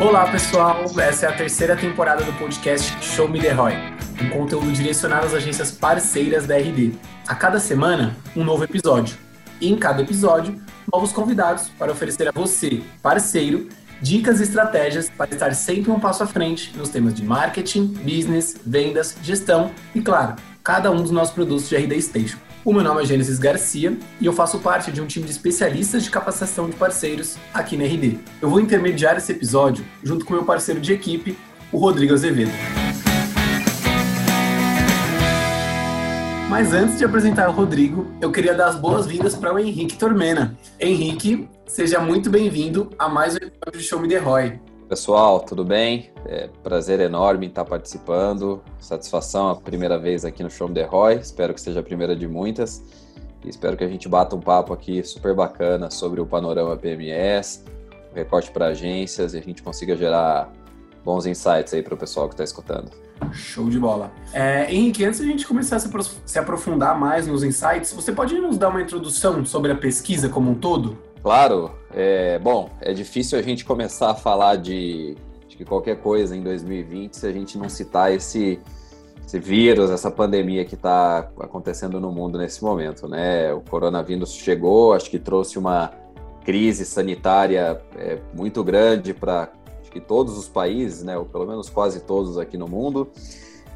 Olá, pessoal. Essa é a terceira temporada do podcast Show Me The Roy, um conteúdo direcionado às agências parceiras da RD. A cada semana, um novo episódio. E em cada episódio, novos convidados para oferecer a você, parceiro, dicas e estratégias para estar sempre um passo à frente nos temas de marketing, business, vendas, gestão e, claro, cada um dos nossos produtos de RD Station. O meu nome é Gênesis Garcia e eu faço parte de um time de especialistas de capacitação de parceiros aqui na RD. Eu vou intermediar esse episódio junto com meu parceiro de equipe, o Rodrigo Azevedo. Mas antes de apresentar o Rodrigo, eu queria dar as boas-vindas para o Henrique Tormena. Henrique, seja muito bem-vindo a mais um episódio de Show Me The Roy. Pessoal, tudo bem? É prazer enorme estar participando. Satisfação a primeira vez aqui no Show The Roy. Espero que seja a primeira de muitas. E espero que a gente bata um papo aqui super bacana sobre o panorama PMS, o recorte para agências e a gente consiga gerar bons insights aí para o pessoal que está escutando. Show de bola. É, Henrique, antes de a gente começar a se aprofundar mais nos insights, você pode nos dar uma introdução sobre a pesquisa como um todo? Claro. É, bom, é difícil a gente começar a falar de, de qualquer coisa em 2020 se a gente não citar esse, esse vírus, essa pandemia que está acontecendo no mundo nesse momento, né? O coronavírus chegou, acho que trouxe uma crise sanitária é, muito grande para todos os países, né, ou pelo menos quase todos aqui no mundo.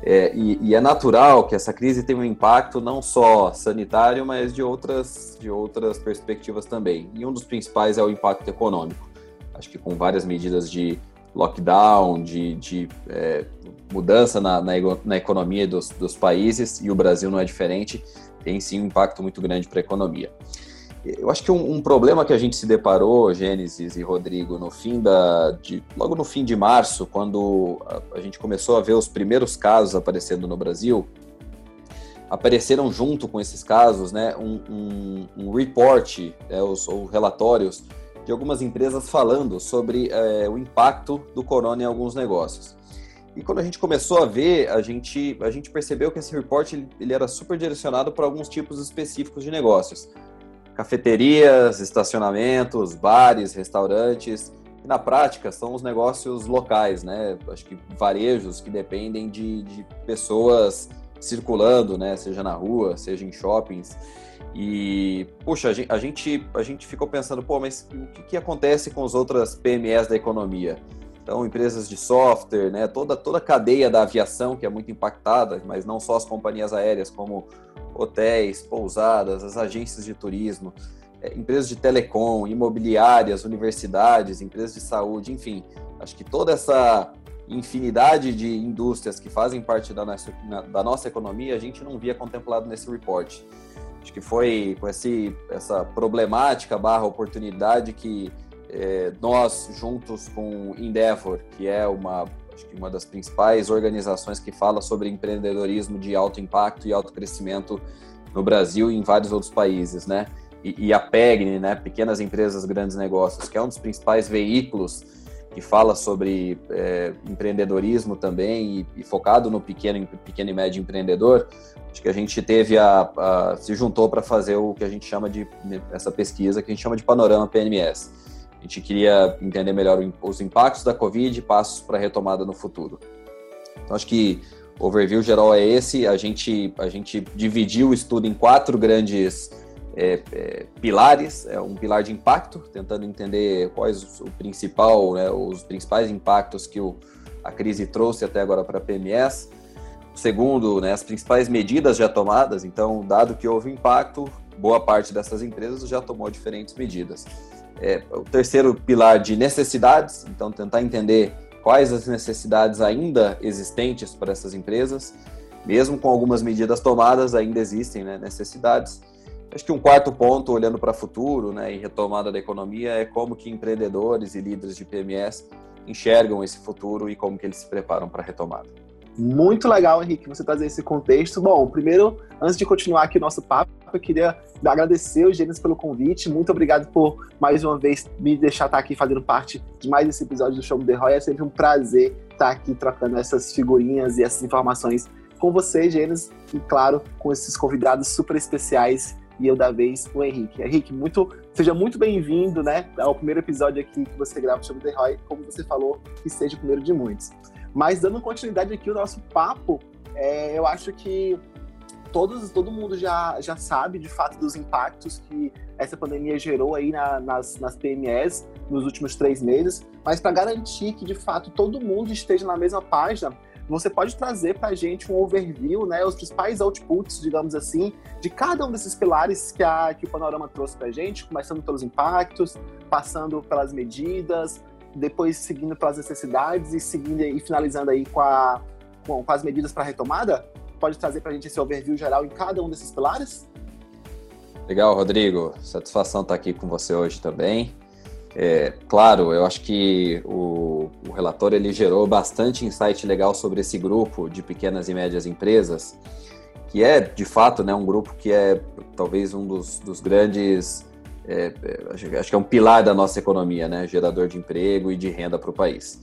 É, e, e, é natural que essa crise tenha um impacto não só sanitário, mas de outras, de outras perspectivas também. E um dos principais é o impacto econômico. Acho que com várias medidas de lockdown, de, de é, mudança na, na, na economia dos, dos países, e o Brasil não é diferente, tem sim um impacto muito grande para a economia. Eu acho que um, um, problema que a gente se deparou, Gênesis e Rodrigo, no fim da, de, logo no fim de março, quando a, a, gente começou a ver os primeiros casos aparecendo no Brasil, apareceram junto com esses casos, né, um, um, um report, é, os, ou relatórios de algumas empresas falando sobre é, o impacto do corona em alguns negócios. E quando a gente começou a ver, a gente, a gente percebeu que esse report ele, ele era super direcionado para alguns tipos específicos de negócios cafeterias, estacionamentos, bares, restaurantes. E na prática são os negócios locais, né? Acho que varejos que dependem de, de pessoas circulando, né? Seja na rua, seja em shoppings. E, puxa, a gente, a gente, ficou pensando, pô, mas o que, que acontece com as outras PMEs da economia? Então, empresas de software, né, toda, toda a cadeia da aviação que é muito impactada, mas não só as companhias aéreas, como hotéis, pousadas, as agências de turismo, é, empresas de telecom, imobiliárias, universidades, empresas de saúde, enfim, acho que toda essa infinidade de indústrias que fazem parte da nossa, da nossa economia, a gente não via contemplado nesse report. Acho que foi com esse, essa problemática barra oportunidade que é, nós, juntos com Endeavor, que é uma acho que uma das principais organizações que fala sobre empreendedorismo de alto impacto e alto crescimento no Brasil e em vários outros países, né? E, e a PEGNE, né, Pequenas Empresas Grandes Negócios, que é um dos principais veículos que fala sobre é, empreendedorismo também e, e, focado no pequeno, pequeno e médio empreendedor, acho que a gente teve a, a se juntou para fazer o que a gente chama de essa pesquisa que a gente chama de panorama PNMS a gente queria entender melhor os impactos da Covid e passos para retomada no futuro. Então, acho que o overview geral é esse. A gente, a gente dividiu o estudo em quatro grandes é, é, pilares. É um pilar de impacto, tentando entender quais o principal, né, os principais impactos que o, a crise trouxe até agora para a PMS. Segundo, né, as principais medidas já tomadas. Então, dado que houve impacto, boa parte dessas empresas já tomou diferentes medidas é, o terceiro pilar de necessidades, então tentar entender quais as necessidades ainda existentes para essas empresas, mesmo com algumas medidas tomadas, ainda existem né, necessidades. Acho que um quarto ponto, olhando para o futuro né, e retomada da economia, é como que empreendedores e líderes de PMS enxergam esse futuro e como que eles se preparam para a retomada. Muito legal, Henrique, você trazer esse contexto. Bom, primeiro, antes de continuar aqui o nosso papo, eu queria agradecer o Gênesis pelo convite. Muito obrigado por, mais uma vez, me deixar estar aqui fazendo parte de mais esse episódio do Show The Roy. É sempre um prazer estar aqui trocando essas figurinhas e essas informações com você, Gênesis, e, claro, com esses convidados super especiais e eu da vez o Henrique. Henrique, muito, seja muito bem-vindo, né, ao primeiro episódio aqui que você grava sobre The Roy, como você falou, que seja o primeiro de muitos. Mas dando continuidade aqui ao nosso papo, é, eu acho que todos, todo mundo já, já sabe, de fato, dos impactos que essa pandemia gerou aí na, nas, nas PMEs nos últimos três meses. Mas para garantir que, de fato, todo mundo esteja na mesma página, você pode trazer para a gente um overview, né, os principais outputs, digamos assim, de cada um desses pilares que, a, que o Panorama trouxe para a gente, começando pelos impactos, passando pelas medidas, depois seguindo pelas necessidades e seguindo e finalizando aí com, a, com, com as medidas para retomada? Pode trazer para a gente esse overview geral em cada um desses pilares? Legal, Rodrigo. Satisfação estar aqui com você hoje também. É, claro, eu acho que o, o relatório ele gerou bastante insight legal sobre esse grupo de pequenas e médias empresas, que é de fato né, um grupo que é talvez um dos, dos grandes, é, é acho, acho, que é um pilar da nossa economia, né, gerador de emprego e de renda para o país.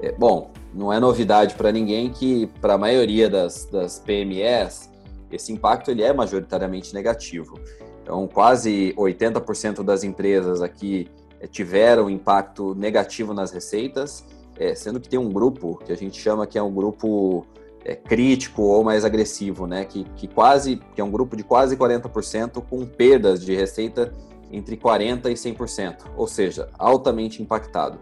É, bom, não é novidade para ninguém que para a maioria das, das PMEs esse impacto ele é majoritariamente negativo. Então, quase 80% das empresas aqui é, tiveram impacto negativo nas receitas, é, sendo que tem um grupo que a gente chama que é um grupo é, crítico ou mais agressivo, né? Que, que quase que é um grupo de quase 40% com perdas de receita entre 40% e 100%, ou seja, altamente impactado.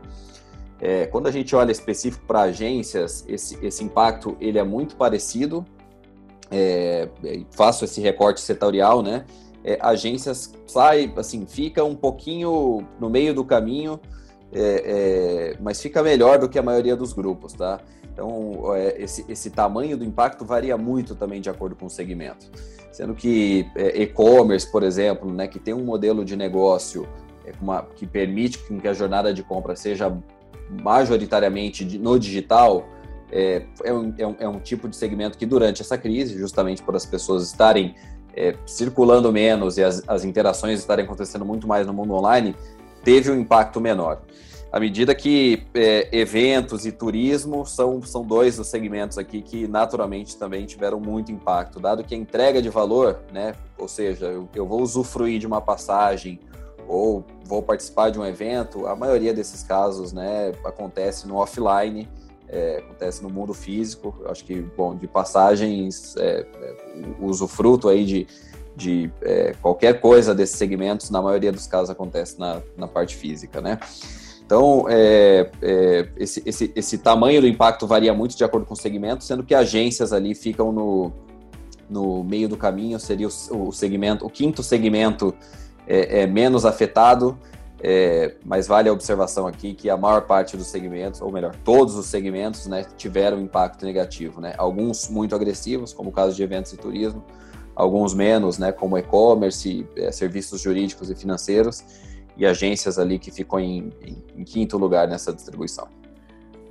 É, quando a gente olha específico para agências, esse, esse impacto ele é muito parecido. É, faço esse recorte setorial, né? é, agências sai, assim, fica um pouquinho no meio do caminho, é, é, mas fica melhor do que a maioria dos grupos, tá? Então, é, esse, esse tamanho do impacto varia muito também de acordo com o segmento. Sendo que é, e-commerce, por exemplo, né, que tem um modelo de negócio é, uma, que permite que a jornada de compra seja majoritariamente no digital, é, é, um, é, um, é um tipo de segmento que durante essa crise, justamente por as pessoas estarem é, circulando menos e as, as interações estarem acontecendo muito mais no mundo online, teve um impacto menor. À medida que é, eventos e turismo são, são dois dos segmentos aqui que naturalmente também tiveram muito impacto, dado que a entrega de valor, né, ou seja, eu, eu vou usufruir de uma passagem ou vou participar de um evento, a maioria desses casos né, acontece no offline é, acontece no mundo físico. Eu acho que, bom, de passagens, é, é, usufruto aí de, de é, qualquer coisa desses segmentos, na maioria dos casos acontece na, na parte física, né? Então, é, é, esse, esse, esse tamanho do impacto varia muito de acordo com o segmento, sendo que agências ali ficam no, no meio do caminho, seria o, o segmento, o quinto segmento é, é menos afetado, é, mas vale a observação aqui que a maior parte dos segmentos, ou melhor, todos os segmentos, né, tiveram impacto negativo, né? Alguns muito agressivos, como o caso de eventos e turismo, alguns menos, né, como e-commerce, é, serviços jurídicos e financeiros, e agências ali que ficou em, em, em quinto lugar nessa distribuição.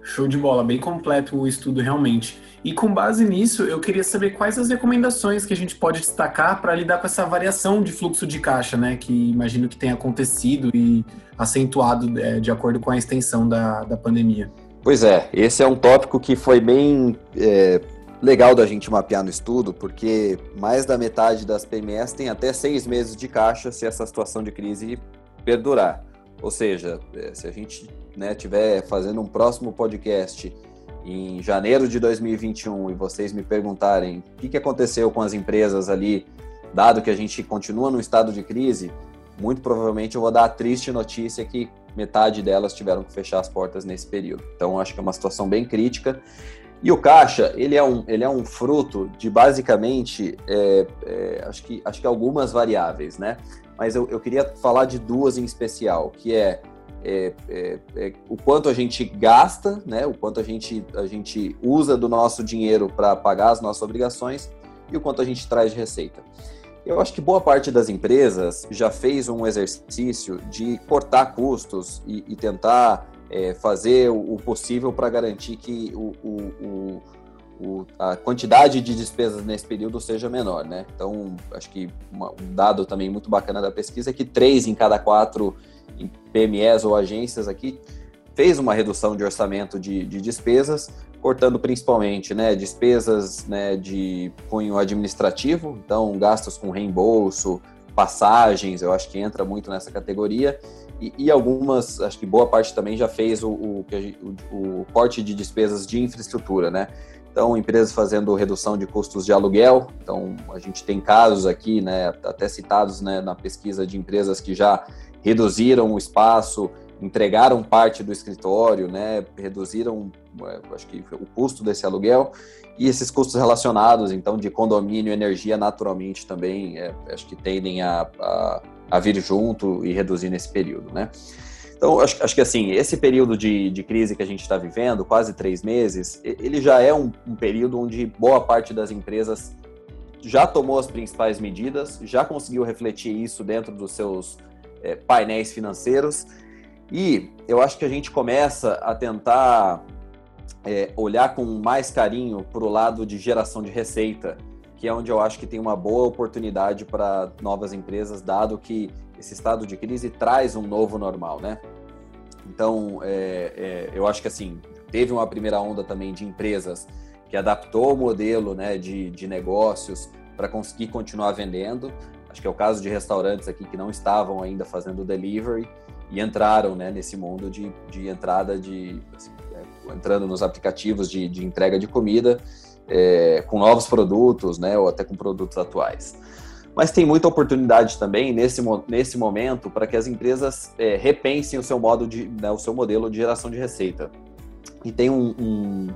Show de bola, bem completo o estudo realmente. E com base nisso, eu queria saber quais as recomendações que a gente pode destacar para lidar com essa variação de fluxo de caixa, né? Que imagino que tenha acontecido e acentuado é, de acordo com a extensão da, da pandemia. Pois é, esse é um tópico que foi bem é, legal da gente mapear no estudo, porque mais da metade das PMS tem até seis meses de caixa se essa situação de crise perdurar. Ou seja, é, se a gente né, tiver fazendo um próximo podcast em janeiro de 2021 e vocês me perguntarem o que, aconteceu com as empresas ali, dado que a gente continua no estado de crise, muito provavelmente eu vou dar a triste notícia que metade delas tiveram que fechar as portas nesse período. Então acho que é uma situação bem crítica. E o caixa, ele é um, ele é um fruto de basicamente, é, é, acho, que, acho que algumas variáveis, né? Mas eu, eu queria falar de duas em especial, que é é, é, é, o quanto a gente gasta, né, o quanto a gente, a gente usa do nosso dinheiro para pagar as nossas obrigações e o quanto a gente traz de receita. Eu acho que boa parte das empresas já fez um exercício de cortar custos e, e tentar é, fazer o, o possível para garantir que o, o, o, a quantidade de despesas nesse período seja menor, né? Então, acho que uma, um dado também muito bacana da pesquisa é que três em cada quatro em PMEs ou agências aqui, fez uma redução de orçamento de, de despesas, cortando principalmente né, despesas né, de cunho administrativo, então gastos com reembolso, passagens, eu acho que entra muito nessa categoria. E, e algumas, acho que boa parte também já fez o, o, o, o corte de despesas de infraestrutura, né? Então, empresas fazendo redução de custos de aluguel. Então, a gente tem casos aqui, né, até citados né, na pesquisa de empresas que já reduziram o espaço, entregaram parte do escritório, né, reduziram, é, acho que o custo desse aluguel e esses custos relacionados, então, de condomínio, energia, naturalmente também, é, acho que tendem a, a, a, vir junto e reduzir nesse período, né. Então, acho, acho que assim, esse período de, de crise que a gente está vivendo, quase três meses, ele já é um, um período onde boa parte das empresas já tomou as principais medidas, já conseguiu refletir isso dentro dos seus é, painéis financeiros e eu acho que a gente começa a tentar é, olhar com mais carinho para o lado de geração de receita, que é onde eu acho que tem uma boa oportunidade para novas empresas, dado que esse estado de crise traz um novo normal, né? Então, é, é, eu acho que assim, teve uma primeira onda também de empresas que adaptou o modelo né, de, de negócios para conseguir continuar vendendo. Acho que é o caso de restaurantes aqui que não estavam ainda fazendo delivery e entraram né, nesse mundo de, de entrada de assim, é, entrando nos aplicativos de, de entrega de comida é, com novos produtos, né, ou até com produtos atuais. Mas tem muita oportunidade também nesse, nesse momento para que as empresas é, repensem o seu modo de, né, o seu modelo de geração de receita. E tem um, um,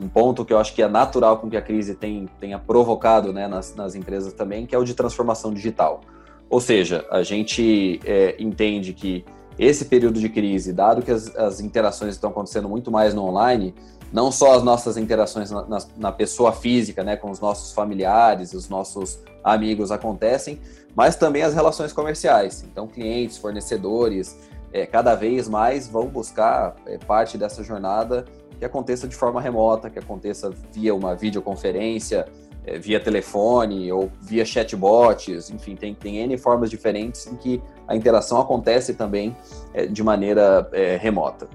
um, ponto que eu acho que é natural com que a crise tem, tenha provocado né, nas, nas empresas também, que é o de transformação digital. Ou seja, a gente é, entende que esse período de crise, dado que as, as, interações estão acontecendo muito mais no online, não só as nossas interações na, na, na, pessoa física, né, com os nossos familiares, os nossos amigos acontecem, mas também as relações comerciais. Então, clientes, fornecedores, é, cada vez mais vão buscar é, parte dessa jornada que aconteça de forma remota, que aconteça via uma videoconferência, é, via telefone ou via chatbots, enfim, tem, tem N formas diferentes em que a interação acontece também é, de maneira é, remota.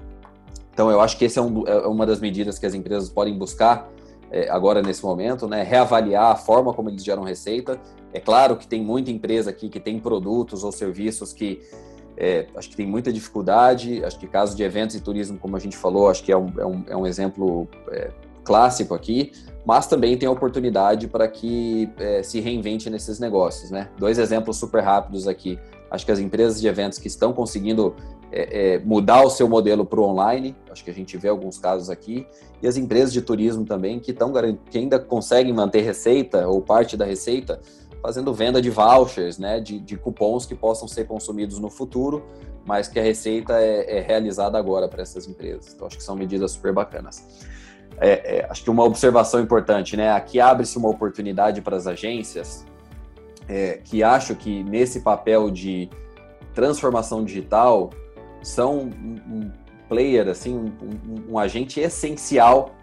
Então, eu acho que essa é, um, é, uma das medidas que as empresas podem buscar é, agora nesse momento, né? Reavaliar a forma como eles geram receita. É claro que tem muita empresa aqui que tem produtos ou serviços que é, acho que tem muita dificuldade. Acho que caso de eventos e turismo, como a gente falou, acho que é um, é um, é um exemplo é, clássico aqui, mas também tem oportunidade para que é, se reinvente nesses negócios, né? Dois exemplos super rápidos aqui. Acho que as empresas de eventos que estão conseguindo é, mudar o seu modelo para o online, acho que a gente vê alguns casos aqui, e as empresas de turismo também que, tão, que ainda conseguem manter receita ou parte da receita fazendo venda de vouchers, né, de, de cupons que possam ser consumidos no futuro, mas que a receita é, é realizada agora para essas empresas. Então, acho que são medidas super bacanas é, é, acho que uma observação importante, né? Aqui abre-se uma oportunidade para as agências é, que acho que nesse papel de transformação digital são um, um player, assim, um, um, um agente essencial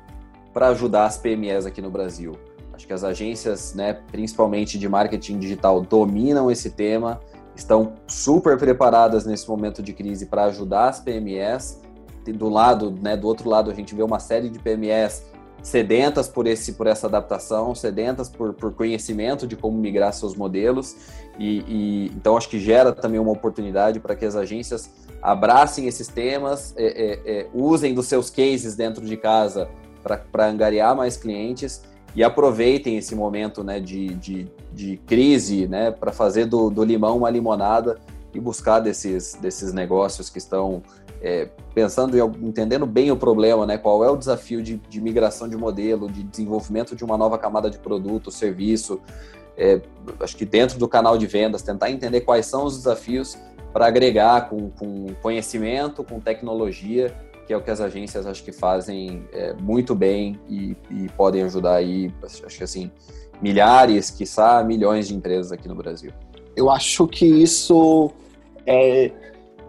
para ajudar as PMEs aqui no Brasil. Acho que as agências, né, principalmente de marketing digital, dominam esse tema, estão super preparadas nesse momento de crise para ajudar as PMEs do lado, né, do outro lado a gente vê uma série de PMEs sedentas por esse por essa adaptação, sedentas por, por conhecimento de como migrar seus modelos. E, e então acho que gera também uma oportunidade para que as agências abracem esses temas, é, é, é, usem dos seus cases dentro de casa para angariar mais clientes e aproveitem esse momento né, de, de, de crise né, para fazer do, do limão uma limonada e buscar desses, desses negócios que estão é, pensando e entendendo bem o problema, né? Qual é o desafio de, de, migração de modelo, de desenvolvimento de uma nova camada de produto, serviço. É, acho que dentro do canal de vendas, tentar entender quais são os desafios para agregar com, com, conhecimento, com tecnologia, que é o que as agências acho que fazem é, muito bem e, e, podem ajudar aí, acho que assim, milhares, quiçá milhões de empresas aqui no Brasil. Eu acho que isso é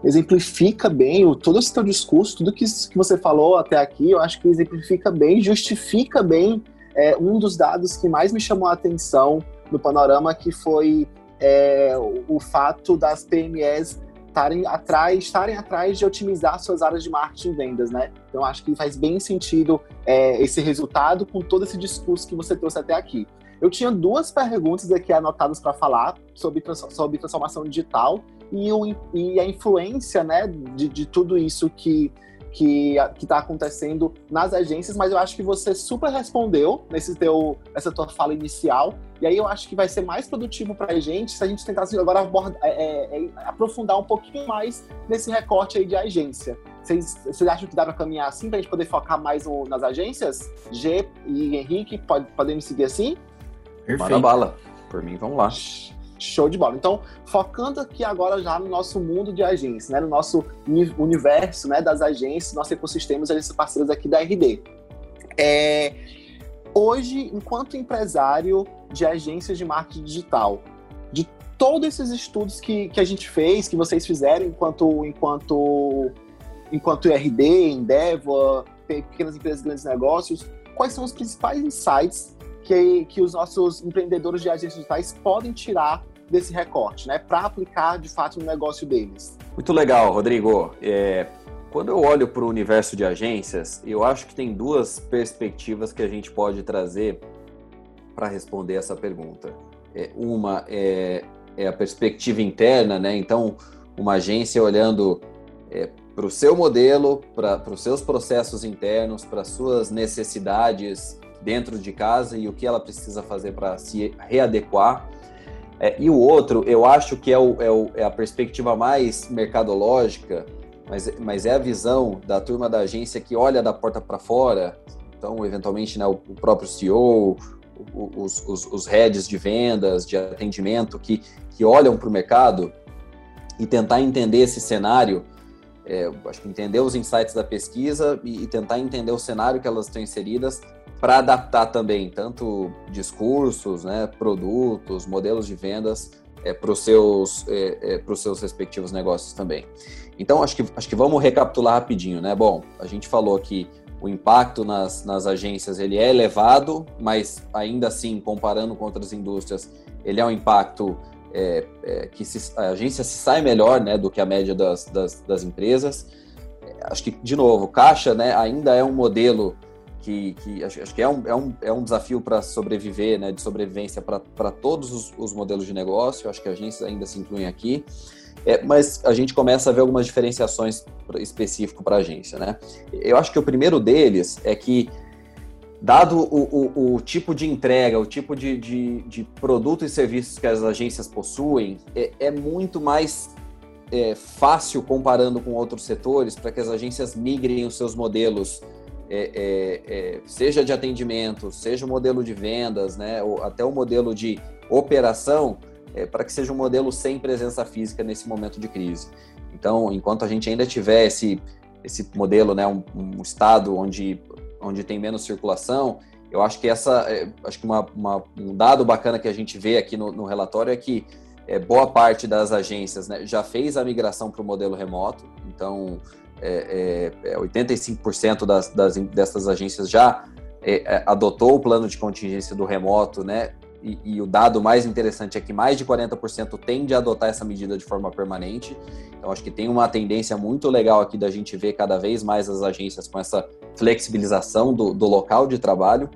exemplifica bem o, todo esse teu discurso, tudo que, que você falou até aqui, eu acho que exemplifica bem, justifica bem é, um dos dados que mais me chamou a atenção no panorama, que foi é, o, o, fato das PMEs estarem atrás, estarem atrás de otimizar suas áreas de marketing e vendas, né? Então acho que faz bem sentido é, esse resultado com todo esse discurso que você trouxe até aqui. Eu tinha duas perguntas aqui anotadas para falar sobre, sobre transformação digital e, o, e a influência né, de, de tudo isso que que está acontecendo nas agências, mas eu acho que você super respondeu nesse teu, nessa tua fala inicial. E aí eu acho que vai ser mais produtivo para a gente se a gente tentar agora abordar, é, é, é, aprofundar um pouquinho mais nesse recorte aí de agência. Vocês, vocês acham que dá para caminhar assim para a gente poder focar mais no, nas agências? G e Henrique, pode, podemos seguir assim? Perfeito. Manda bala. Por mim, vamos lá. Show de bola. Então, focando aqui agora já no nosso mundo de agências, né, no nosso universo né, das agências, nosso ecossistema, os agências parceiros aqui da RD. É, hoje, enquanto empresário de agências de marketing digital, de todos esses estudos que, que a gente fez, que vocês fizeram enquanto, enquanto, enquanto RD, Endeavor, pequenas empresas, grandes negócios, quais são os principais insights que, que os nossos empreendedores de agências digitais podem tirar desse recorte, né, para aplicar de fato no negócio deles. Muito legal, Rodrigo. É, quando eu olho para o universo de agências, eu acho que tem duas perspectivas que a gente pode trazer para responder essa pergunta. É, uma é, é, a perspectiva interna, né? Então, uma agência olhando é, para o seu modelo, para os seus processos internos, para suas necessidades dentro de casa e o que ela precisa fazer para se readequar. É, e o outro, eu acho que é, o, é, o, é, a perspectiva mais mercadológica, mas, mas é a visão da turma da agência que olha da porta para fora. Então, eventualmente, né, o, o próprio CEO, os, os, os heads de vendas, de atendimento, que, que olham para o mercado e tentar entender esse cenário é, acho que entender os insights da pesquisa e, e, tentar entender o cenário que elas estão inseridas para adaptar também tanto discursos, né, produtos, modelos de vendas é, para os seus, é, é, seus respectivos negócios também. Então, acho que, acho que vamos recapitular rapidinho, né? Bom, a gente falou que o impacto nas, nas agências ele é elevado, mas ainda assim, comparando com outras indústrias, ele é um impacto é, é, que se, a agência se sai melhor né, do que a média das, das, das empresas. Acho que, de novo, caixa né, ainda é um modelo que, que acho, acho, que é um, é um, é um desafio para sobreviver, né, de sobrevivência para todos os, os, modelos de negócio. Acho que agências ainda se incluem aqui. É, mas a gente começa a ver algumas diferenciações específicas para a agência. Né? Eu acho que o primeiro deles é que, dado o, o, o tipo de entrega, o tipo de, de, de, produto e serviços que as agências possuem, é, é muito mais é, fácil comparando com outros setores para que as agências migrem os seus modelos é, é, é, seja de atendimento, seja o modelo de vendas, né, ou até o modelo de operação, é, para que seja um modelo sem presença física nesse momento de crise. Então, enquanto a gente ainda tiver esse, esse modelo, né, um, um estado onde, onde tem menos circulação, eu acho que essa, é, acho que uma, uma, um dado bacana que a gente vê aqui no, no relatório é que é, boa parte das agências né, já fez a migração para o modelo remoto. Então, é, é, 85% é, das, das, dessas agências já é, é, adotou o plano de contingência do remoto, né? E, e, o dado mais interessante é que mais de 40% tende a adotar essa medida de forma permanente. Então, acho que tem uma tendência muito legal aqui da gente ver cada vez mais as agências com essa flexibilização do, do local de trabalho.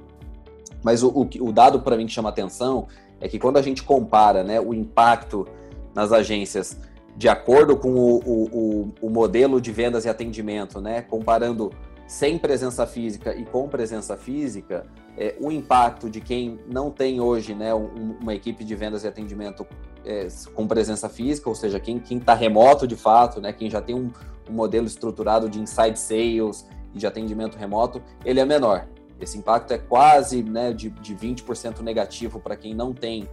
Mas o, o, o dado para mim que chama atenção é que quando a gente compara né, o impacto nas agências de acordo com o, o, o, modelo de vendas e atendimento, né, comparando sem presença física e com presença física, é, o impacto de quem não tem hoje né, um, uma equipe de vendas e atendimento é, com presença física, ou seja, quem está remoto de fato, né, quem já tem um, um modelo estruturado de inside sales e de atendimento remoto, ele é menor. Esse impacto é quase né, de, de 20% negativo para quem não tem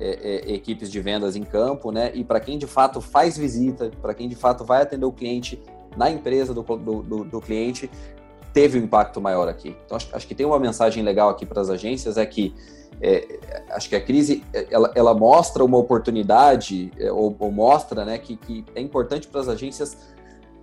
é, é, equipes de vendas em campo, né? E para quem de fato faz visita, para quem de fato vai atender o cliente na empresa do, do, do cliente, teve um impacto maior aqui. Então, acho, acho que tem uma mensagem legal aqui para as agências, é que é, acho que a crise ela, ela mostra uma oportunidade, é, ou, ou, mostra né, que, que é importante para as agências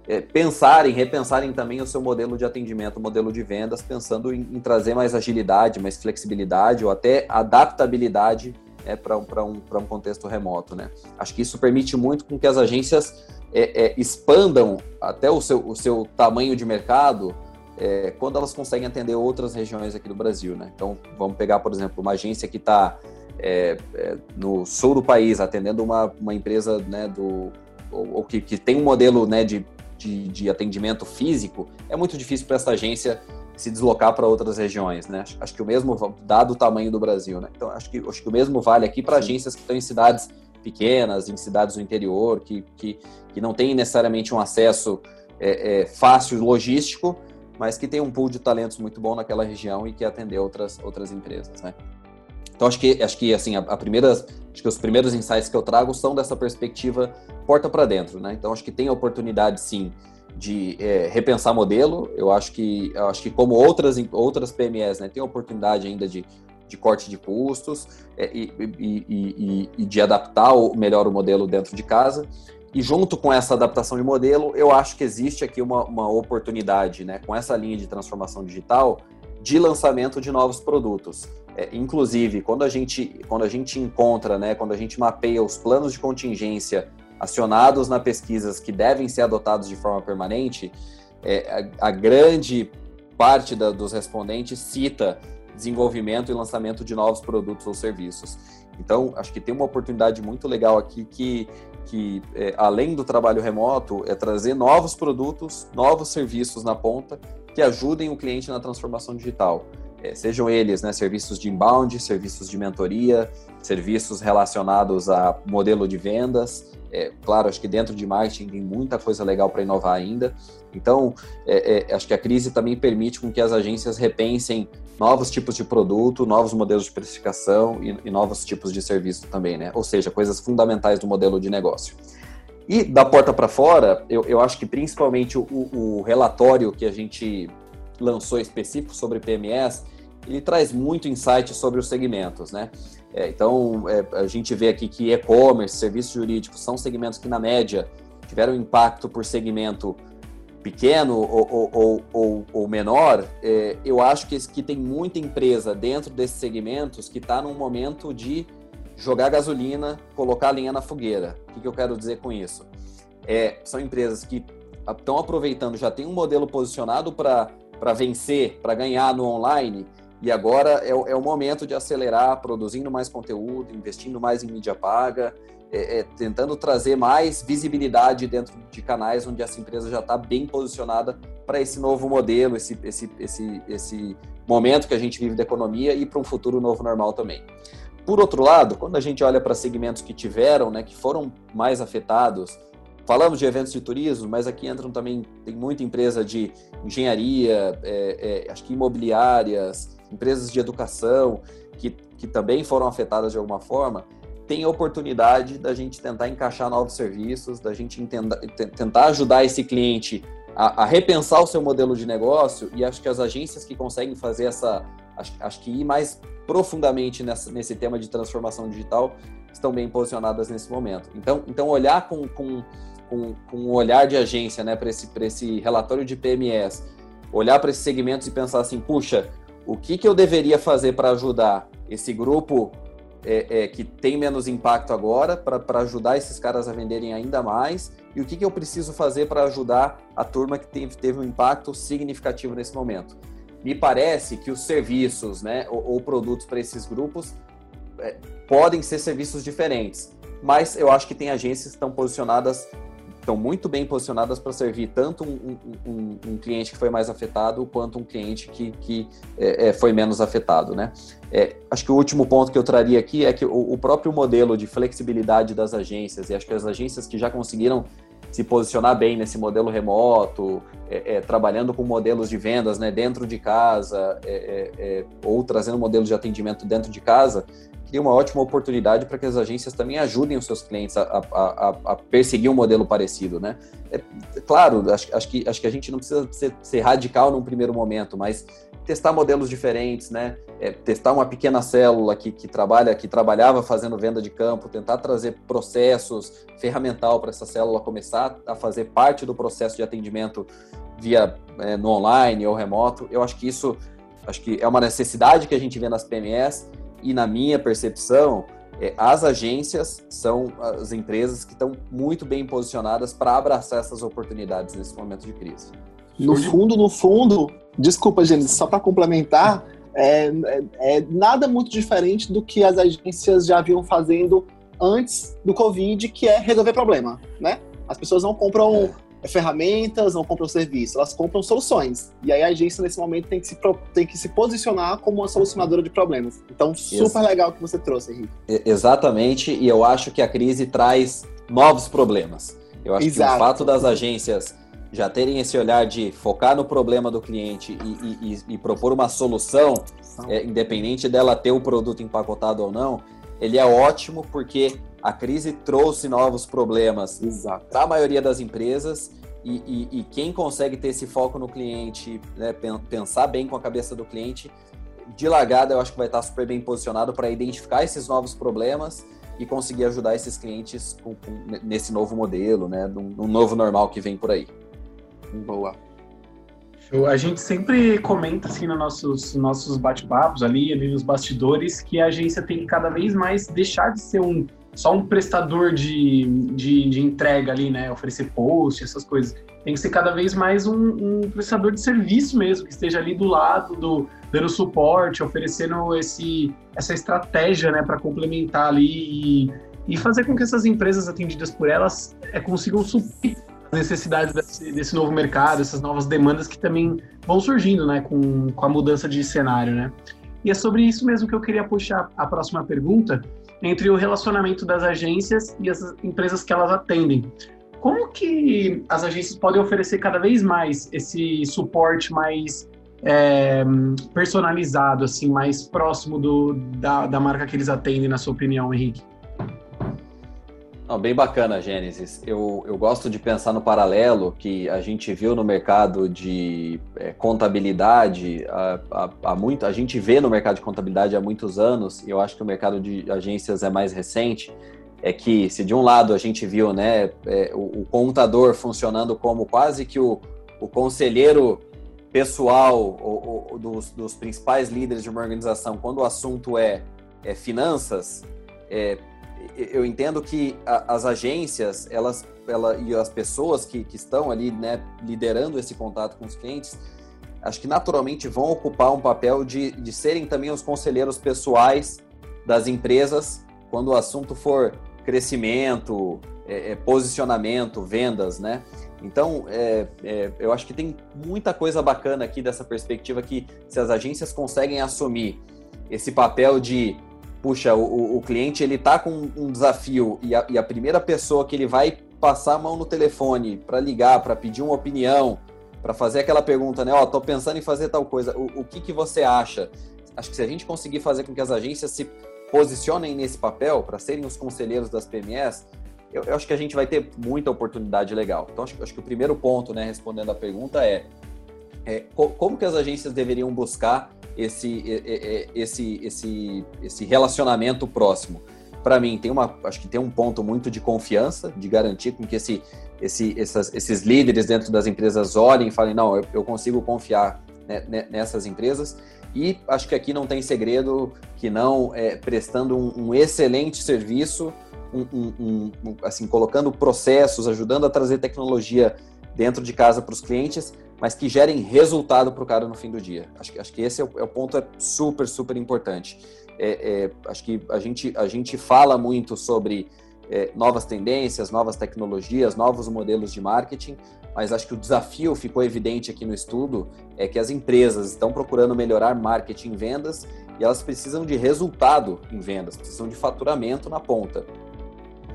é, pensarem, repensarem também o seu modelo de atendimento, modelo de vendas, pensando em, em trazer mais agilidade, mais flexibilidade ou até adaptabilidade é, para um, um, um contexto remoto. Né? Acho que isso permite muito com que as agências é, é, expandam até o seu, o seu tamanho de mercado é, quando elas conseguem atender outras regiões aqui do Brasil, né? Então, vamos pegar, por exemplo, uma agência que está é, é, no sul do país, atendendo uma, uma empresa né, do, ou, ou que, que, tem um modelo né, de, de, de, atendimento físico, é muito difícil para essa agência se deslocar para outras regiões. Né? Acho, acho, que o mesmo, dado o tamanho do Brasil, né? então acho que, acho que o mesmo vale aqui para agências que estão em cidades pequenas, em cidades do interior, que, que, que não têm necessariamente um acesso é, é, fácil logístico, mas que tem um pool de talentos muito bom naquela região e que atender outras, outras empresas, né? Então acho que acho que assim a, a primeira, acho que os primeiros insights que eu trago são dessa perspectiva porta para dentro, né? Então acho que tem a oportunidade sim de é, repensar modelo. Eu acho que eu acho que como outras outras PMEs, né, tem a oportunidade ainda de, de corte de custos é, e, e, e, e, de adaptar melhor o modelo dentro de casa. E junto com essa adaptação de modelo, eu acho que existe aqui uma, uma oportunidade, né, com essa linha de transformação digital, de lançamento de novos produtos. É, inclusive, quando a, gente, quando a gente encontra, né, quando a gente mapeia os planos de contingência acionados na pesquisas que devem ser adotados de forma permanente, é, a, a, grande parte da, dos respondentes cita desenvolvimento e lançamento de novos produtos ou serviços. Então, acho que tem uma oportunidade muito legal aqui que, que é, além do trabalho remoto, é trazer novos produtos, novos serviços na ponta que ajudem o cliente na transformação digital. É, sejam eles né, serviços de inbound, serviços de mentoria, serviços relacionados a modelo de vendas. É, claro, acho que dentro de marketing tem muita coisa legal para inovar ainda. Então, é, é, acho que a crise também permite com que as agências repensem novos tipos de produto, novos modelos de precificação e, e novos tipos de serviço também, né? Ou seja, coisas fundamentais do modelo de negócio. E da porta para fora, eu, eu acho que principalmente o, o, relatório que a gente lançou específico sobre PMS, ele traz muito insight sobre os segmentos, né? É, então, é, a gente vê aqui que e-commerce, serviços jurídicos são segmentos que, na média, tiveram impacto por segmento pequeno ou, ou, ou, ou menor. É, eu acho que, que tem muita empresa dentro desses segmentos que está num momento de jogar gasolina, colocar a linha na fogueira. O que, que eu quero dizer com isso? É, são empresas que estão aproveitando, já tem um modelo posicionado para vencer, para ganhar no online, e agora é, é, o momento de acelerar, produzindo mais conteúdo, investindo mais em mídia paga, é, é, tentando trazer mais visibilidade dentro de canais onde essa empresa já está bem posicionada para esse novo modelo, esse, esse, esse, esse momento que a gente vive da economia e para um futuro novo normal também. Por outro lado, quando a gente olha para segmentos que tiveram, né, que foram mais afetados, falamos de eventos de turismo, mas aqui entram também, tem muita empresa de engenharia, é, é, acho que imobiliárias, empresas de educação, que, que também foram afetadas de alguma forma, tem a oportunidade da gente tentar encaixar novos serviços, da gente entenda, tentar ajudar esse cliente a, a, repensar o seu modelo de negócio e acho que as agências que conseguem fazer essa, acho, acho que ir mais profundamente nessa, nesse tema de transformação digital estão bem posicionadas nesse momento. Então, então olhar com, com, com, com um olhar de agência né, para esse, esse relatório de PMS, olhar para esses segmentos e pensar assim, puxa, o que, que eu deveria fazer para ajudar esse grupo é, é, que tem menos impacto agora, para ajudar esses caras a venderem ainda mais, e o que, que eu preciso fazer para ajudar a turma que teve, teve um impacto significativo nesse momento me parece que os serviços né, ou, ou produtos para esses grupos é, podem ser serviços diferentes. Mas eu acho que tem agências que estão posicionadas, estão muito bem posicionadas para servir tanto um, um, um, cliente que foi mais afetado quanto um cliente que, que é, é, foi menos afetado. Né? É, acho que o último ponto que eu traria aqui é que o, o próprio modelo de flexibilidade das agências, e acho que as agências que já conseguiram se posicionar bem nesse modelo remoto, é, é, trabalhando com modelos de vendas né, dentro de casa, é, é, é ou trazendo modelos de atendimento dentro de casa, cria uma ótima oportunidade para que as agências também ajudem os seus clientes a, a, a, a perseguir um modelo parecido. Né? É, claro, acho, acho, que, acho que a gente não precisa ser, ser radical num primeiro momento, mas testar modelos diferentes, né? É, testar uma pequena célula que, que trabalha, que trabalhava fazendo venda de campo, tentar trazer processos ferramental para essa célula começar a fazer parte do processo de atendimento via é, no online ou remoto. Eu acho que isso acho que é uma necessidade que a gente vê nas PMS e na minha percepção é, as agências são as empresas que estão muito bem posicionadas para abraçar essas oportunidades nesse momento de crise. No fundo, no fundo, desculpa, gente, só para complementar, é, é, é, nada muito diferente do que as agências já vinham fazendo antes do Covid, que é resolver problema, né? As pessoas não compram é. ferramentas, não compram serviço, elas compram soluções. E aí a agência, nesse momento, tem que se, tem que se posicionar como uma solucionadora de problemas. Então, super legal que você trouxe, Henrique. Exatamente, e eu acho que a crise traz novos problemas. Eu acho Exato. que o fato das agências já terem esse olhar de focar no problema do cliente e, e, e propor uma solução, é, independente dela ter o produto empacotado ou não, ele é ótimo porque a crise trouxe novos problemas para a maioria das empresas e, e, quem consegue ter esse foco no cliente, né, pensar bem com a cabeça do cliente, de largada eu acho que vai estar super bem posicionado para identificar esses novos problemas e conseguir ajudar esses clientes com, com, nesse novo modelo, né, num, novo normal que vem por aí. Boa. A gente sempre comenta assim nos nossos, nossos bate-papos ali, ali nos bastidores que a agência tem que cada vez mais deixar de ser um só um prestador de, de, de entrega ali, né? Oferecer post, essas coisas. Tem que ser cada vez mais um, um prestador de serviço mesmo, que esteja ali do lado, do, dando suporte, oferecendo esse, essa estratégia, né, para complementar ali e, e fazer com que essas empresas atendidas por elas é, consigam suprir necessidades desse, desse, novo mercado, essas novas demandas que também vão surgindo, né, com, com a mudança de cenário, né. E é sobre isso mesmo que eu queria puxar a próxima pergunta, entre o relacionamento das agências e as empresas que elas atendem. Como que as agências podem oferecer cada vez mais esse suporte mais é, personalizado, assim, mais próximo do, da, da marca que eles atendem, na sua opinião, Henrique? Não, bem bacana, Gênesis. Eu, eu gosto de pensar no paralelo que a gente viu no mercado de é, contabilidade há, há, há, muito. A gente vê no mercado de contabilidade há muitos anos, e eu acho que o mercado de agências é mais recente. É que se de um lado a gente viu né, é, o, o, contador funcionando como quase que o, o conselheiro pessoal ou, ou, dos, dos, principais líderes de uma organização, quando o assunto é, é finanças, é, eu entendo que a, as agências, elas, ela, e as pessoas que, que estão ali, né, liderando esse contato com os clientes, acho que naturalmente vão ocupar um papel de, de serem também os conselheiros pessoais das empresas quando o assunto for crescimento, é, é, posicionamento, vendas, né? Então, é, é, eu acho que tem muita coisa bacana aqui dessa perspectiva que se as agências conseguem assumir esse papel de puxa, o, o cliente ele tá com um desafio e a, e a, primeira pessoa que ele vai passar a mão no telefone para ligar, para pedir uma opinião, para fazer aquela pergunta, né? Ó, oh, tô pensando em fazer tal coisa. O, o que que você acha? Acho que se a gente conseguir fazer com que as agências se posicionem nesse papel para serem os conselheiros das PMEs, eu, eu, acho que a gente vai ter muita oportunidade legal. Então, acho, acho que o primeiro ponto, né, respondendo a pergunta, é, é como que as agências deveriam buscar esse, esse, esse, esse relacionamento próximo. Para mim, tem uma, acho que tem um ponto muito de confiança, de garantir com que esse, esse, essas, esses líderes dentro das empresas olhem e falem, não, eu, eu consigo confiar né, nessas empresas. E acho que aqui não tem segredo que não é, prestando um, um excelente serviço, um, um, assim colocando processos, ajudando a trazer tecnologia dentro de casa para os clientes, mas que gerem resultado para o cara no fim do dia. Acho, acho que esse é o, é o ponto é super, super importante. É, é, acho que a gente, a gente fala muito sobre é, novas tendências, novas tecnologias, novos modelos de marketing, mas acho que o desafio ficou evidente aqui no estudo é que as empresas estão procurando melhorar marketing e vendas e elas precisam de resultado em vendas, precisam de faturamento na ponta.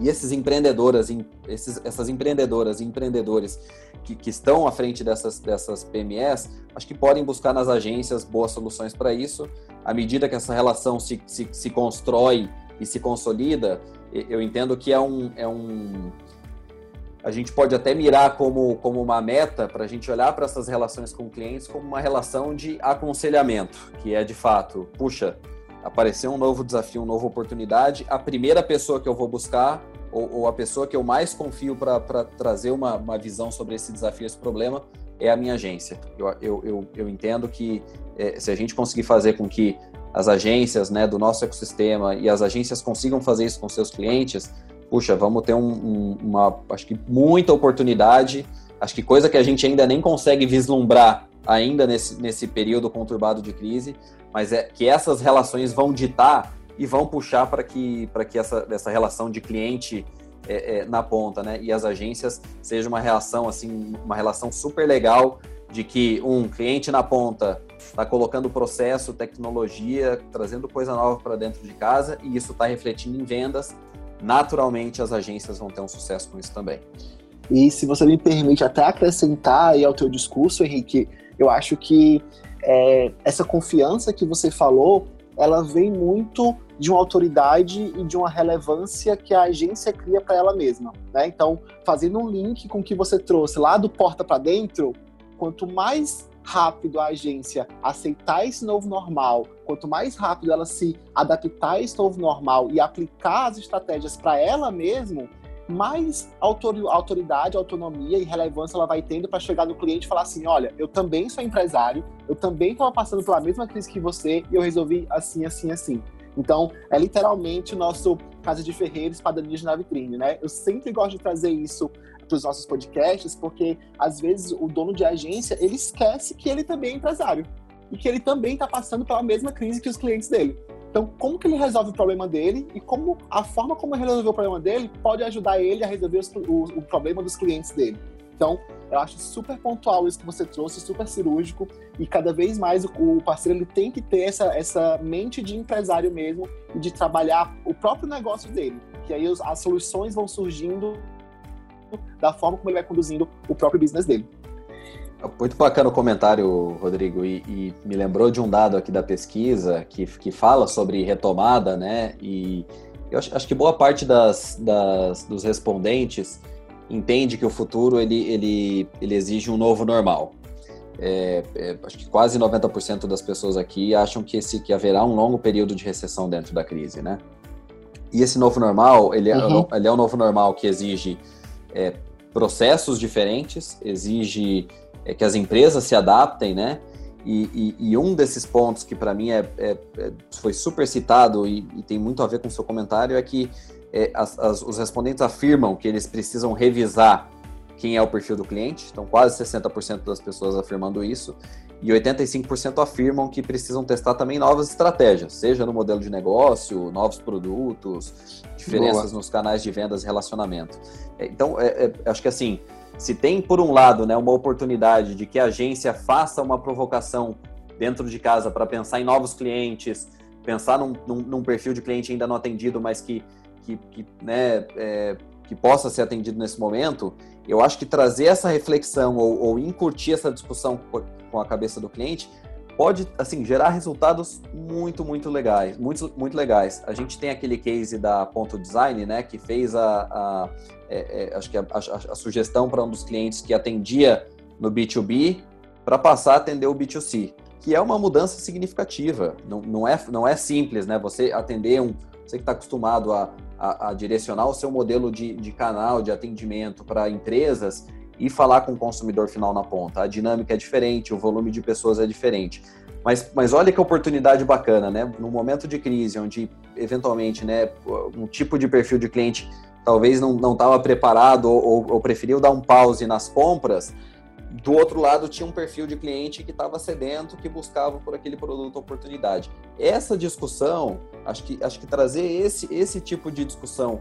E esses empreendedoras, esses, essas empreendedoras e empreendedores que, que, estão à frente dessas, dessas PMEs, acho que podem buscar nas agências boas soluções para isso. À medida que essa relação se, se, se, constrói e se consolida, eu entendo que é um, é um. A gente pode até mirar como, como uma meta para a gente olhar para essas relações com clientes como uma relação de aconselhamento, que é de fato, puxa, aparecer um novo desafio, uma nova oportunidade, a primeira pessoa que eu vou buscar, ou, ou a pessoa que eu mais confio para trazer uma, uma visão sobre esse desafio, esse problema, é a minha agência. Eu, eu, eu, eu entendo que é, se a gente conseguir fazer com que as agências né, do nosso ecossistema e as agências consigam fazer isso com seus clientes, puxa, vamos ter um, um, uma, acho que muita oportunidade acho que coisa que a gente ainda nem consegue vislumbrar ainda nesse, nesse período conturbado de crise, mas é que essas relações vão ditar e vão puxar para que, que essa, essa relação de cliente é, é, na ponta, né? E as agências seja uma relação assim, uma relação super legal de que um cliente na ponta está colocando processo, tecnologia, trazendo coisa nova para dentro de casa e isso está refletindo em vendas. Naturalmente, as agências vão ter um sucesso com isso também. E se você me permite até acrescentar aí ao teu discurso, Henrique, eu acho que é, essa confiança que você falou, ela vem muito de uma autoridade e de uma relevância que a agência cria para ela mesma. Né? Então, fazendo um link com o que você trouxe lá do porta para dentro, quanto mais rápido a agência aceitar esse novo normal, quanto mais rápido ela se adaptar a esse novo normal e aplicar as estratégias para ela mesma, mais autoridade, autonomia e relevância ela vai tendo para chegar no cliente e falar assim: olha, eu também sou empresário, eu também estava passando pela mesma crise que você e eu resolvi assim, assim, assim. Então, é literalmente o nosso Casa de Ferreira, Espadanias na Vitrine, né? Eu sempre gosto de trazer isso para os nossos podcasts, porque às vezes o dono de agência ele esquece que ele também é empresário e que ele também está passando pela mesma crise que os clientes dele. Então, como que ele resolve o problema dele e como a forma como ele resolveu o problema dele pode ajudar ele a resolver os, o, o problema dos clientes dele. Então, eu acho super pontual isso que você trouxe, super cirúrgico, e cada vez mais o, parceiro ele tem que ter essa, essa mente de empresário mesmo e de trabalhar o próprio negócio dele, que aí as soluções vão surgindo da forma como ele vai conduzindo o próprio business dele. Muito bacana o comentário, Rodrigo, e, e, me lembrou de um dado aqui da pesquisa que, que fala sobre retomada, né? E eu acho, acho que boa parte das, das, dos respondentes entende que o futuro ele, ele, ele exige um novo normal. É, é, acho que quase 90% das pessoas aqui acham que, esse, que haverá um longo período de recessão dentro da crise, né? E esse novo normal, ele é, uhum. ele é um novo normal que exige é, processos diferentes, exige é, que as empresas se adaptem, né? E, e, e um desses pontos que para mim é, é, é, foi super citado e, e, tem muito a ver com o seu comentário é que é, as, as, os respondentes afirmam que eles precisam revisar quem é o perfil do cliente, então quase 60% das pessoas afirmando isso, e 85% afirmam que precisam testar também novas estratégias, seja no modelo de negócio, novos produtos, diferenças Boa. nos canais de vendas e relacionamento. É, então, é, é, acho que assim, se tem, por um lado, né, uma oportunidade de que a agência faça uma provocação dentro de casa para pensar em novos clientes, pensar num, num, num, perfil de cliente ainda não atendido, mas que, que, que né, é, que possa ser atendido nesse momento, eu acho que trazer essa reflexão ou, ou incutir essa discussão com a cabeça do cliente pode assim gerar resultados muito muito legais muito muito legais. A gente tem aquele case da ponto design né que fez a, a é, é, acho que a, a, a sugestão para um dos clientes que atendia no B2B para passar a atender o B2C que é uma mudança significativa não, não é não é simples né você atender um você que está acostumado a, a, a, direcionar o seu modelo de, de canal de atendimento para empresas e falar com o consumidor final na ponta. A dinâmica é diferente, o volume de pessoas é diferente. Mas, mas olha que oportunidade bacana, né? No momento de crise, onde eventualmente né, um tipo de perfil de cliente talvez não estava preparado ou, ou, preferiu dar um pause nas compras, do outro lado tinha um perfil de cliente que estava sedento, que buscava por aquele produto oportunidade. Essa discussão, acho que, acho que trazer esse, esse tipo de discussão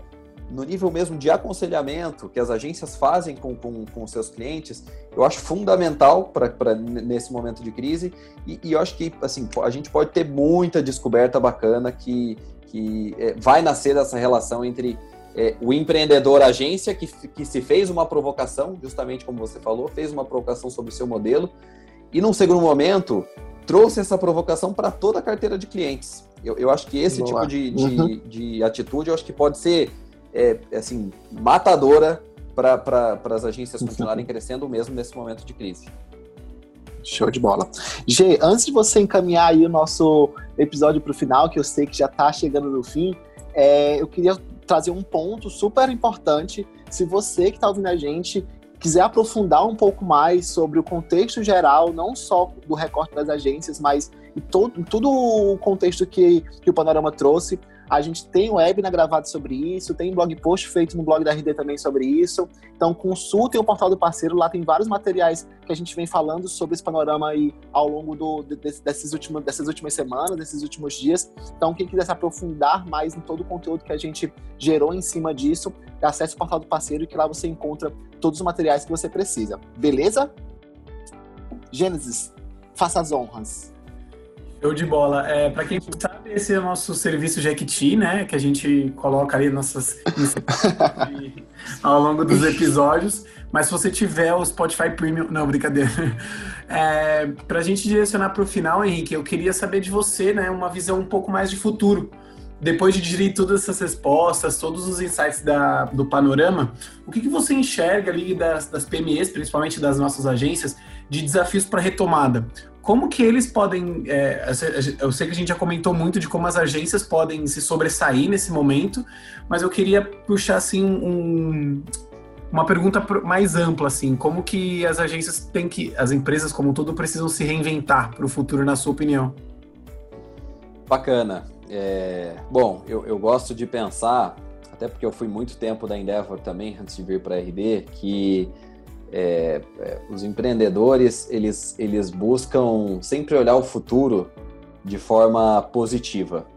no nível mesmo de aconselhamento que as agências fazem com, com, com seus clientes, eu acho fundamental para nesse momento de crise. E, e, eu acho que assim, a gente pode ter muita descoberta bacana que, que é, vai nascer dessa relação entre é, o empreendedor agência que, que se fez uma provocação, justamente como você falou, fez uma provocação sobre o seu modelo, e num segundo momento trouxe essa provocação para toda a carteira de clientes. Eu, eu acho que esse Boa. tipo de, de, uhum. de, atitude eu acho que pode ser é, assim, matadora para as agências continuarem crescendo mesmo nesse momento de crise. Show de bola. Gê, antes de você encaminhar aí o nosso episódio para o final, que eu sei que já está chegando no fim, é, eu queria trazer um ponto super importante. Se você que está ouvindo a gente quiser aprofundar um pouco mais sobre o contexto geral, não só do recorte das agências, mas todo, todo o contexto que, que o Panorama trouxe, A gente tem um webinar gravado sobre isso, tem blog post feito no blog da RD também sobre isso. Então consultem o portal do parceiro, lá tem vários materiais que a gente vem falando sobre esse panorama aí ao longo do, desses últimos, dessas últimas semanas, desses últimos dias. Então quem quiser se aprofundar mais em todo o conteúdo que a gente gerou em cima disso, acesse o portal do parceiro que lá você encontra todos os materiais que você precisa. Beleza? Gênesis, faça as honras. Show de bola. É, para quem não sabe, esse é o nosso serviço Jequiti, né? Que a gente coloca ali nossas ao longo dos episódios. Mas se você tiver o Spotify Premium. Não, brincadeira. É, para a gente direcionar para o final, Henrique, eu queria saber de você, né? Uma visão um pouco mais de futuro. Depois de digerir todas essas respostas, todos os insights da, do panorama, o que, que você enxerga ali das, das PMEs, principalmente das nossas agências, de desafios para retomada? Como que eles podem. É, eu sei que a gente já comentou muito de como as agências podem se sobressair nesse momento, mas eu queria puxar assim um, uma pergunta mais ampla, assim, como que as agências têm que. As empresas como um todo precisam se reinventar para o futuro, na sua opinião? Bacana. É, bom, eu, eu gosto de pensar, até porque eu fui muito tempo da Endeavor também, antes de vir para a RD, que é, é, os empreendedores eles, eles buscam sempre olhar o futuro de forma positiva.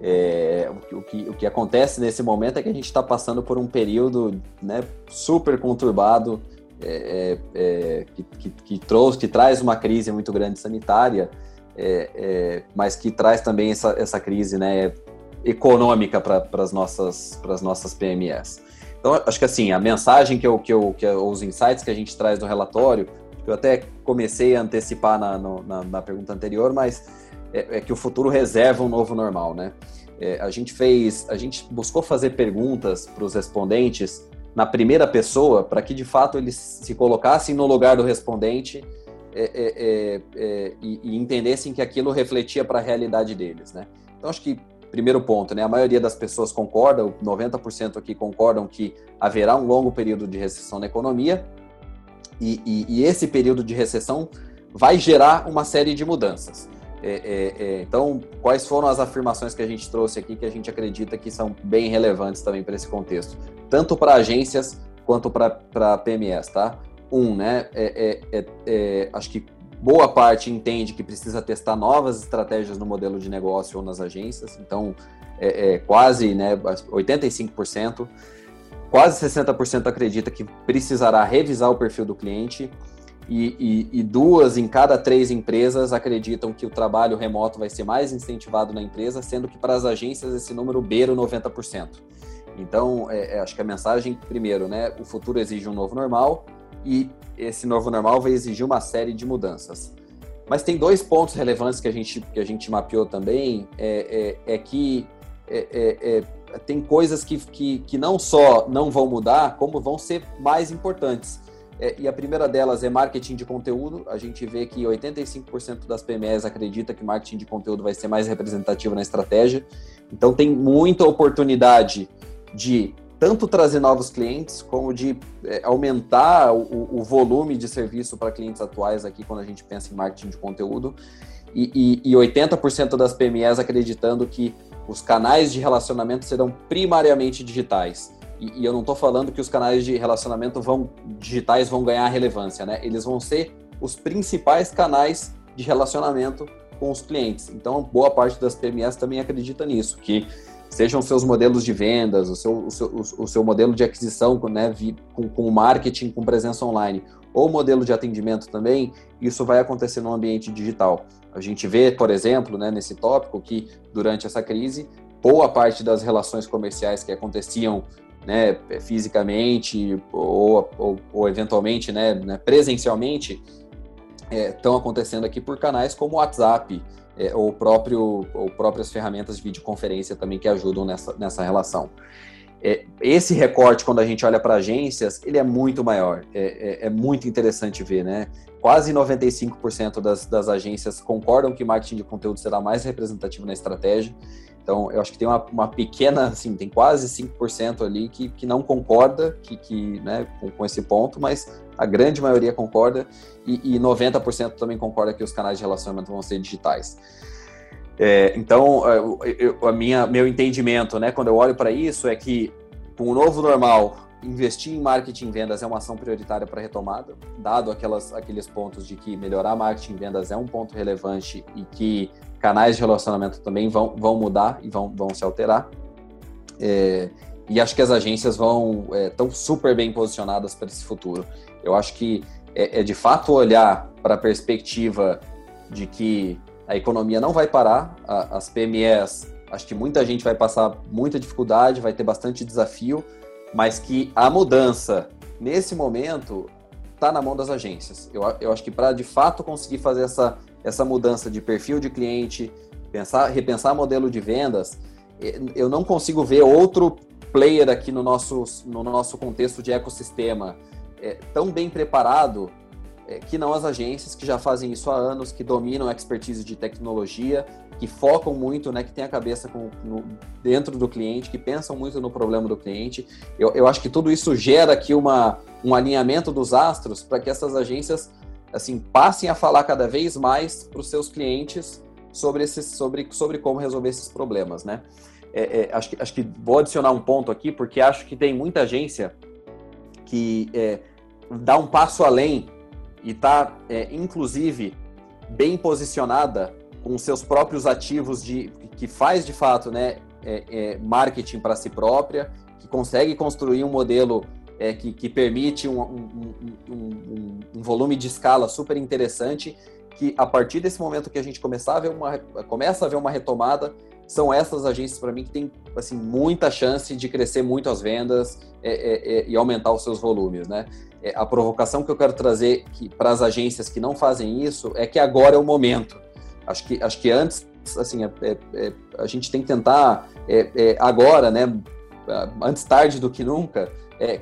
É, o, que, o que acontece nesse momento é que a gente está passando por um período né, super conturbado é, é, é, que, que, que, trouxe, que traz uma crise muito grande sanitária, mas que traz também essa, essa crise né, econômica para as nossas, nossas PMEs. Então, acho que assim, a mensagem que eu, que eu, que eu, os insights que a gente traz no relatório, eu até comecei a antecipar na, na, na pergunta anterior, mas é, é, que o futuro reserva um novo normal, né? É, a gente fez, a gente buscou fazer perguntas para os respondentes na primeira pessoa, para que de fato eles se colocassem no lugar do respondente é, é, é, é e, e entendessem que aquilo refletia para a realidade deles, né? Então, acho que primeiro ponto, né? A maioria das pessoas concorda, 90% aqui concordam que haverá um longo período de recessão na economia e, e, e esse período de recessão vai gerar uma série de mudanças. É, é, é, então, quais foram as afirmações que a gente trouxe aqui que a gente acredita que são bem relevantes também para esse contexto, tanto para agências quanto para PMEs, tá? Um, né? É, é, é, acho que Boa parte entende que precisa testar novas estratégias no modelo de negócio ou nas agências, então é, é quase né, 85%. Quase 60% acredita que precisará revisar o perfil do cliente e, e, e, duas em cada três empresas acreditam que o trabalho remoto vai ser mais incentivado na empresa, sendo que para as agências esse número beira 90%. Então, é, é, acho que a mensagem, primeiro, né, o futuro exige um novo normal e esse novo normal vai exigir uma série de mudanças. Mas tem dois pontos relevantes que a gente, que a gente mapeou também, é, é, é que é, é, é, tem coisas que, que, que não só não vão mudar, como vão ser mais importantes. É, e a primeira delas é marketing de conteúdo. A gente vê que 85% das PMEs acredita que marketing de conteúdo vai ser mais representativo na estratégia. Então tem muita oportunidade de tanto trazer novos clientes, como de é, aumentar o, o, volume de serviço para clientes atuais aqui, quando a gente pensa em marketing de conteúdo. E, e, e 80% das PMEs acreditando que os canais de relacionamento serão primariamente digitais. E, e eu não estou falando que os canais de relacionamento vão digitais vão ganhar relevância, né? Eles vão ser os principais canais de relacionamento com os clientes. Então, boa parte das PMEs também acredita nisso, que sejam seus modelos de vendas, o seu, o seu, o seu modelo de aquisição né, com, com marketing, com presença online, ou modelo de atendimento também, isso vai acontecer no ambiente digital. A gente vê, por exemplo, né, nesse tópico, que durante essa crise, boa parte das relações comerciais que aconteciam né, fisicamente ou, ou, ou eventualmente né, né presencialmente estão é, acontecendo aqui por canais como o WhatsApp, é, ou, próprio, ou próprias ferramentas de videoconferência também que ajudam nessa, nessa relação. É, esse recorte, quando a gente olha para agências, ele é muito maior. É, é, é muito interessante ver, né? Quase 95% das, das agências concordam que marketing de conteúdo será mais representativo na estratégia. Então, eu acho que tem uma, uma pequena, assim, tem quase 5% ali que, que não concorda que, que, né, com, com esse ponto, mas a grande maioria concorda e, e 90% também concorda que os canais de relacionamento vão ser digitais. É, então, eu, eu, a minha, meu entendimento, né, quando eu olho para isso, é que com o novo normal, investir em marketing e vendas é uma ação prioritária para retomada, dado aquelas, aqueles pontos de que melhorar marketing e vendas é um ponto relevante e que canais de relacionamento também vão, vão mudar e vão, vão se alterar. É, e acho que as agências vão estão é, super bem posicionadas para esse futuro. Eu acho que é, é de fato olhar para a perspectiva de que a economia não vai parar, a, as PMEs, acho que muita gente vai passar muita dificuldade, vai ter bastante desafio, mas que a mudança nesse momento está na mão das agências. Eu, eu acho que para de fato conseguir fazer essa, essa mudança de perfil de cliente, pensar, repensar modelo de vendas, eu não consigo ver outro player aqui no nosso, no nosso contexto de ecossistema é, tão bem preparado é, que não as agências que já fazem isso há anos, que dominam a expertise de tecnologia, que focam muito, né, que tem a cabeça com, no, dentro do cliente, que pensam muito no problema do cliente. Eu, eu acho que tudo isso gera aqui uma, um alinhamento dos astros para que essas agências assim passem a falar cada vez mais para os seus clientes sobre, esses, sobre, sobre como resolver esses problemas, né? É, é, acho, que, acho que vou adicionar um ponto aqui, porque acho que tem muita agência que é, dá um passo além e está, é, inclusive, bem posicionada com seus próprios ativos de que faz de fato né, é, é, marketing para si própria, que consegue construir um modelo é, que, que, permite um, um, um, um, volume de escala super interessante, que a partir desse momento que a gente começar a ver uma, começa a ver uma retomada, são essas agências para mim que têm assim, muita chance de crescer muito as vendas é, é, é, e aumentar os seus volumes. Né? É, a provocação que eu quero trazer para as agências que não fazem isso é que agora é o momento. Acho que, acho que antes, assim, é, é, a gente tem que tentar agora, né, antes tarde do que nunca,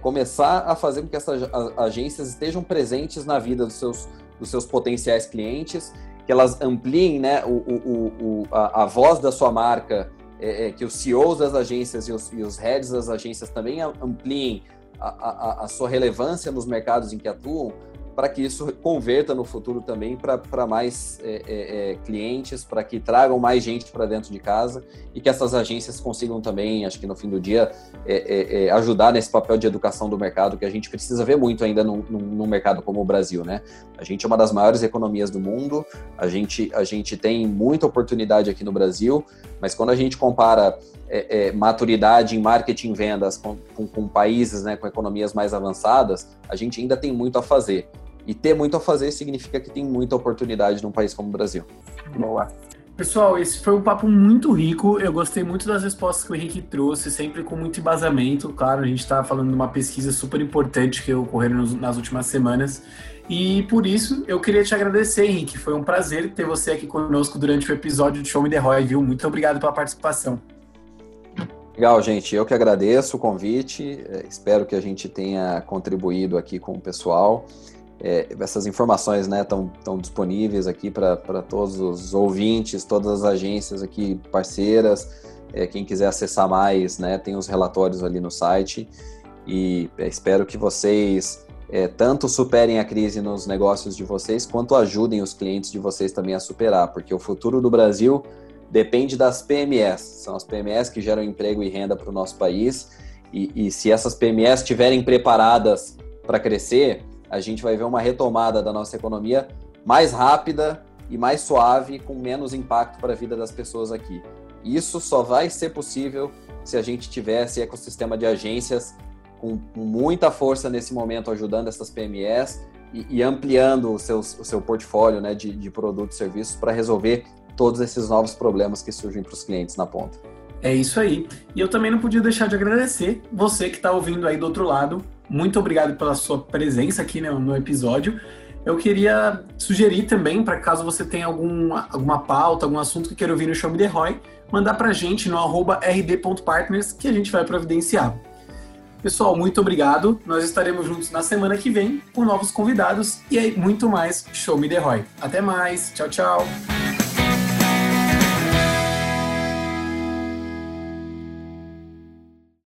começar a fazer com que essas agências estejam presentes na vida dos seus, dos seus potenciais clientes que elas ampliem né, o, o, o, a, a, voz da sua marca, é, é, que os CEOs das agências e os, e os heads das agências também ampliem a, a, a sua relevância nos mercados em que atuam, para que isso converta no futuro também para mais é, é, é, clientes, para que tragam mais gente para dentro de casa e que essas agências consigam também, acho que no fim do dia, é, é, é, ajudar nesse papel de educação do mercado que a gente precisa ver muito ainda num, mercado como o Brasil, né? A gente é uma das maiores economias do mundo, a gente, a gente tem muita oportunidade aqui no Brasil, mas quando a gente compara maturidade em marketing e vendas com, com, com países né, com economias mais avançadas, a gente ainda tem muito a fazer. E ter muito a fazer significa que tem muita oportunidade num país como o Brasil. Boa. Pessoal, esse foi um papo muito rico. Eu gostei muito das respostas que o Henrique trouxe, sempre com muito embasamento. Claro, a gente está falando de uma pesquisa super importante que ocorreu nas últimas semanas. E por isso eu queria te agradecer, Henrique. Foi um prazer ter você aqui conosco durante o episódio de Show Me The Roy, viu? Muito obrigado pela participação. Legal, gente. Eu que agradeço o convite. É, espero que a gente tenha contribuído aqui com o pessoal é, essas informações estão né, disponíveis aqui para todos os ouvintes, todas as agências aqui parceiras. É, quem quiser acessar mais, né, tem os relatórios ali no site. E é, espero que vocês é, tanto superem a crise nos negócios de vocês, quanto ajudem os clientes de vocês também a superar, porque o futuro do Brasil depende das PMEs. São as PMEs que geram emprego e renda para o nosso país. E, e se essas PMEs estiverem preparadas para crescer, a gente vai ver uma retomada da nossa economia mais rápida e mais suave, com menos impacto para a vida das pessoas aqui. Isso só vai ser possível se a gente tivesse ecossistema de agências com muita força nesse momento ajudando essas PMEs e, e ampliando o, seu o seu portfólio né, de, de produtos e serviços para resolver todos esses novos problemas que surgem para os clientes na ponta. É isso aí. E eu também não podia deixar de agradecer você que está ouvindo aí do outro lado muito obrigado pela sua presença aqui né, no episódio. Eu queria sugerir também, para caso você tenha algum, alguma pauta, algum assunto que queira ouvir no Show Me The Roy, mandar para a gente no rd.partners que a gente vai providenciar. Pessoal, muito obrigado. Nós estaremos juntos na semana que vem com novos convidados e aí muito mais Show Me The Roy. Até mais. Tchau, tchau.